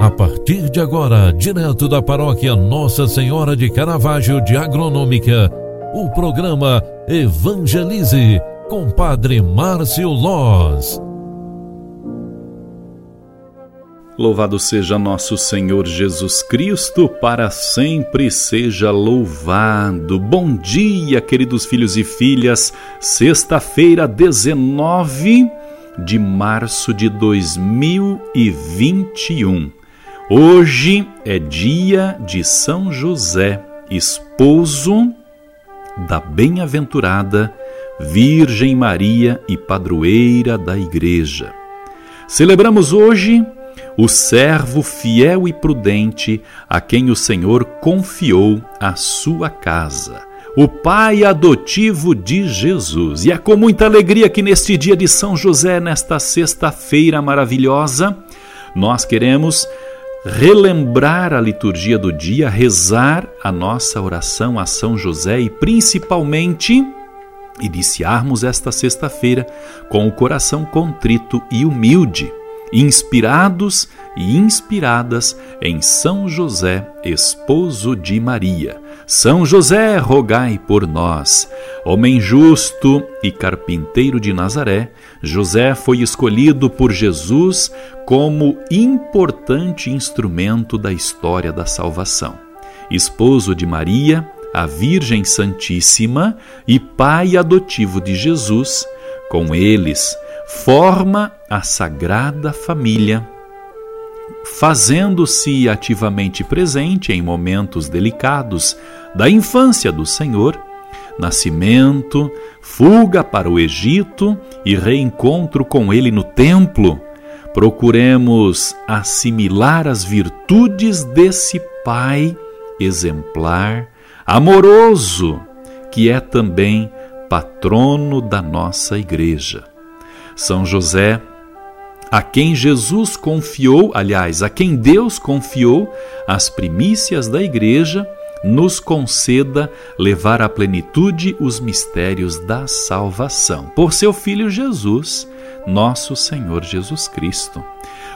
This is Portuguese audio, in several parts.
A partir de agora, direto da paróquia Nossa Senhora de Caravaggio de Agronômica, o programa Evangelize com Padre Márcio Loz. Louvado seja nosso Senhor Jesus Cristo, para sempre seja louvado. Bom dia, queridos filhos e filhas. Sexta-feira, 19 de março de 2021. Hoje é dia de São José, esposo da bem-aventurada Virgem Maria e padroeira da Igreja. Celebramos hoje o servo fiel e prudente a quem o Senhor confiou a sua casa, o pai adotivo de Jesus. E é com muita alegria que neste dia de São José, nesta sexta-feira maravilhosa, nós queremos relembrar a liturgia do dia, rezar a nossa oração a São José e principalmente iniciarmos esta sexta-feira com o coração contrito e humilde, inspirados e inspiradas em São José, esposo de Maria. São José, rogai por nós. Homem justo e carpinteiro de Nazaré, José foi escolhido por Jesus como importante instrumento da história da salvação. Esposo de Maria, a Virgem Santíssima e pai adotivo de Jesus, com eles forma a Sagrada Família fazendo-se ativamente presente em momentos delicados da infância do Senhor, nascimento, fuga para o Egito e reencontro com ele no templo. Procuremos assimilar as virtudes desse Pai exemplar, amoroso, que é também patrono da nossa Igreja. São José a quem Jesus confiou, aliás, a quem Deus confiou as primícias da igreja, nos conceda levar à plenitude os mistérios da salvação. Por seu Filho Jesus, nosso Senhor Jesus Cristo.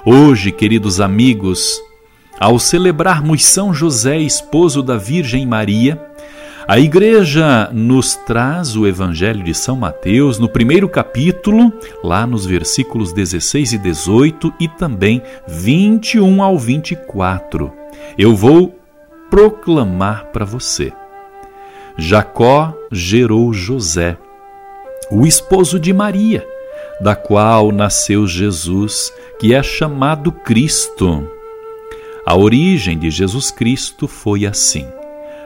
Hoje, queridos amigos, ao celebrarmos São José, esposo da Virgem Maria, a igreja nos traz o Evangelho de São Mateus no primeiro capítulo, lá nos versículos 16 e 18 e também 21 ao 24. Eu vou proclamar para você. Jacó gerou José, o esposo de Maria, da qual nasceu Jesus, que é chamado Cristo. A origem de Jesus Cristo foi assim.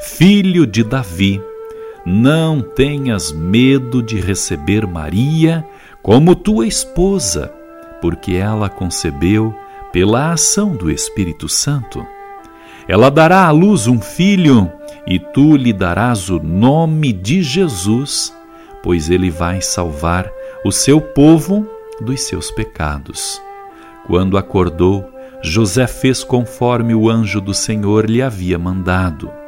filho de Davi, não tenhas medo de receber Maria como tua esposa, porque ela concebeu pela ação do Espírito Santo. Ela dará à luz um filho, e tu lhe darás o nome de Jesus, pois ele vai salvar o seu povo dos seus pecados. Quando acordou, José fez conforme o anjo do Senhor lhe havia mandado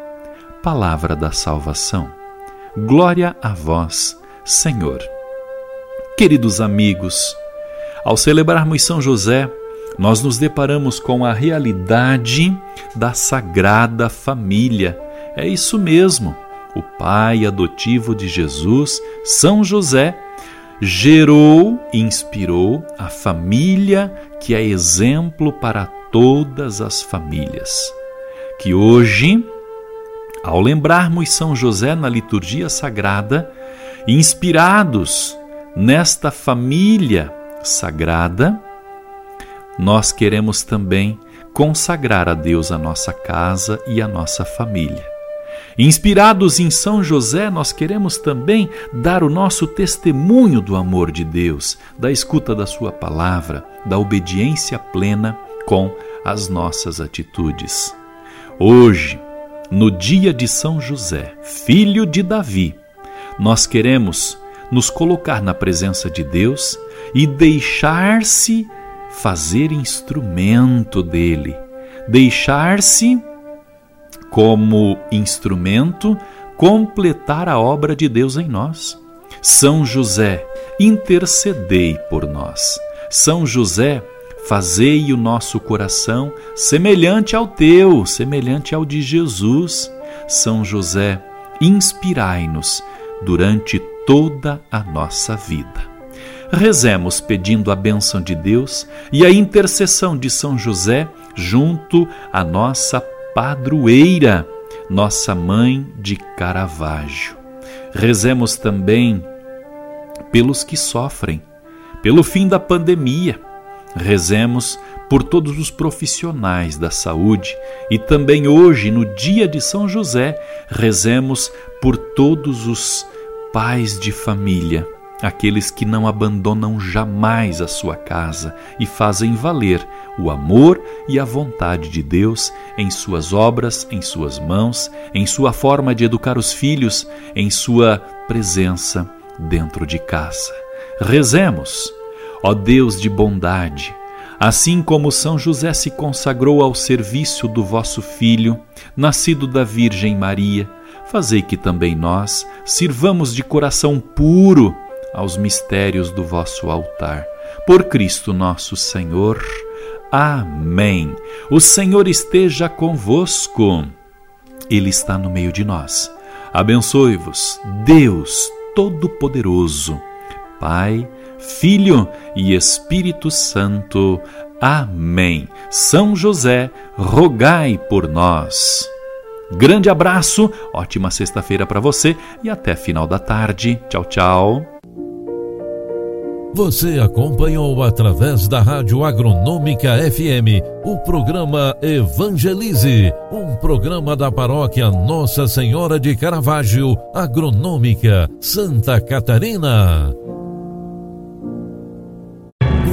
palavra da salvação. Glória a vós, Senhor. Queridos amigos, ao celebrarmos São José, nós nos deparamos com a realidade da Sagrada Família. É isso mesmo. O pai adotivo de Jesus, São José, gerou e inspirou a família que é exemplo para todas as famílias. Que hoje ao lembrarmos São José na liturgia sagrada, inspirados nesta família sagrada, nós queremos também consagrar a Deus a nossa casa e a nossa família. Inspirados em São José, nós queremos também dar o nosso testemunho do amor de Deus, da escuta da Sua palavra, da obediência plena com as nossas atitudes. Hoje, no dia de São José, filho de Davi, nós queremos nos colocar na presença de Deus e deixar-se fazer instrumento dele, deixar-se como instrumento completar a obra de Deus em nós. São José, intercedei por nós. São José, fazei o nosso coração semelhante ao teu, semelhante ao de Jesus. São José, inspirai-nos durante toda a nossa vida. Rezemos pedindo a bênção de Deus e a intercessão de São José junto à nossa padroeira, nossa mãe de Caravaggio. Rezemos também pelos que sofrem, pelo fim da pandemia. Rezemos por todos os profissionais da saúde e também hoje, no dia de São José, rezemos por todos os pais de família, aqueles que não abandonam jamais a sua casa e fazem valer o amor e a vontade de Deus em suas obras, em suas mãos, em sua forma de educar os filhos, em sua presença dentro de casa. Rezemos, ó Deus de bondade, assim como São José se consagrou ao serviço do vosso Filho, nascido da Virgem Maria, fazei que também nós sirvamos de coração puro aos mistérios do vosso altar. Por Cristo nosso Senhor. Amém. O Senhor esteja convosco. Ele está no meio de nós. Abençoe-vos, Deus Todo-Poderoso, Pai, Filho e Espírito Santo. Amém. São José, rogai por nós. Grande abraço, ótima sexta-feira para você e até final da tarde. Tchau, tchau. Você acompanhou através da Rádio Agronômica FM o programa Evangelize, um programa da paróquia Nossa Senhora de Caravaggio, Agronômica, Santa Catarina.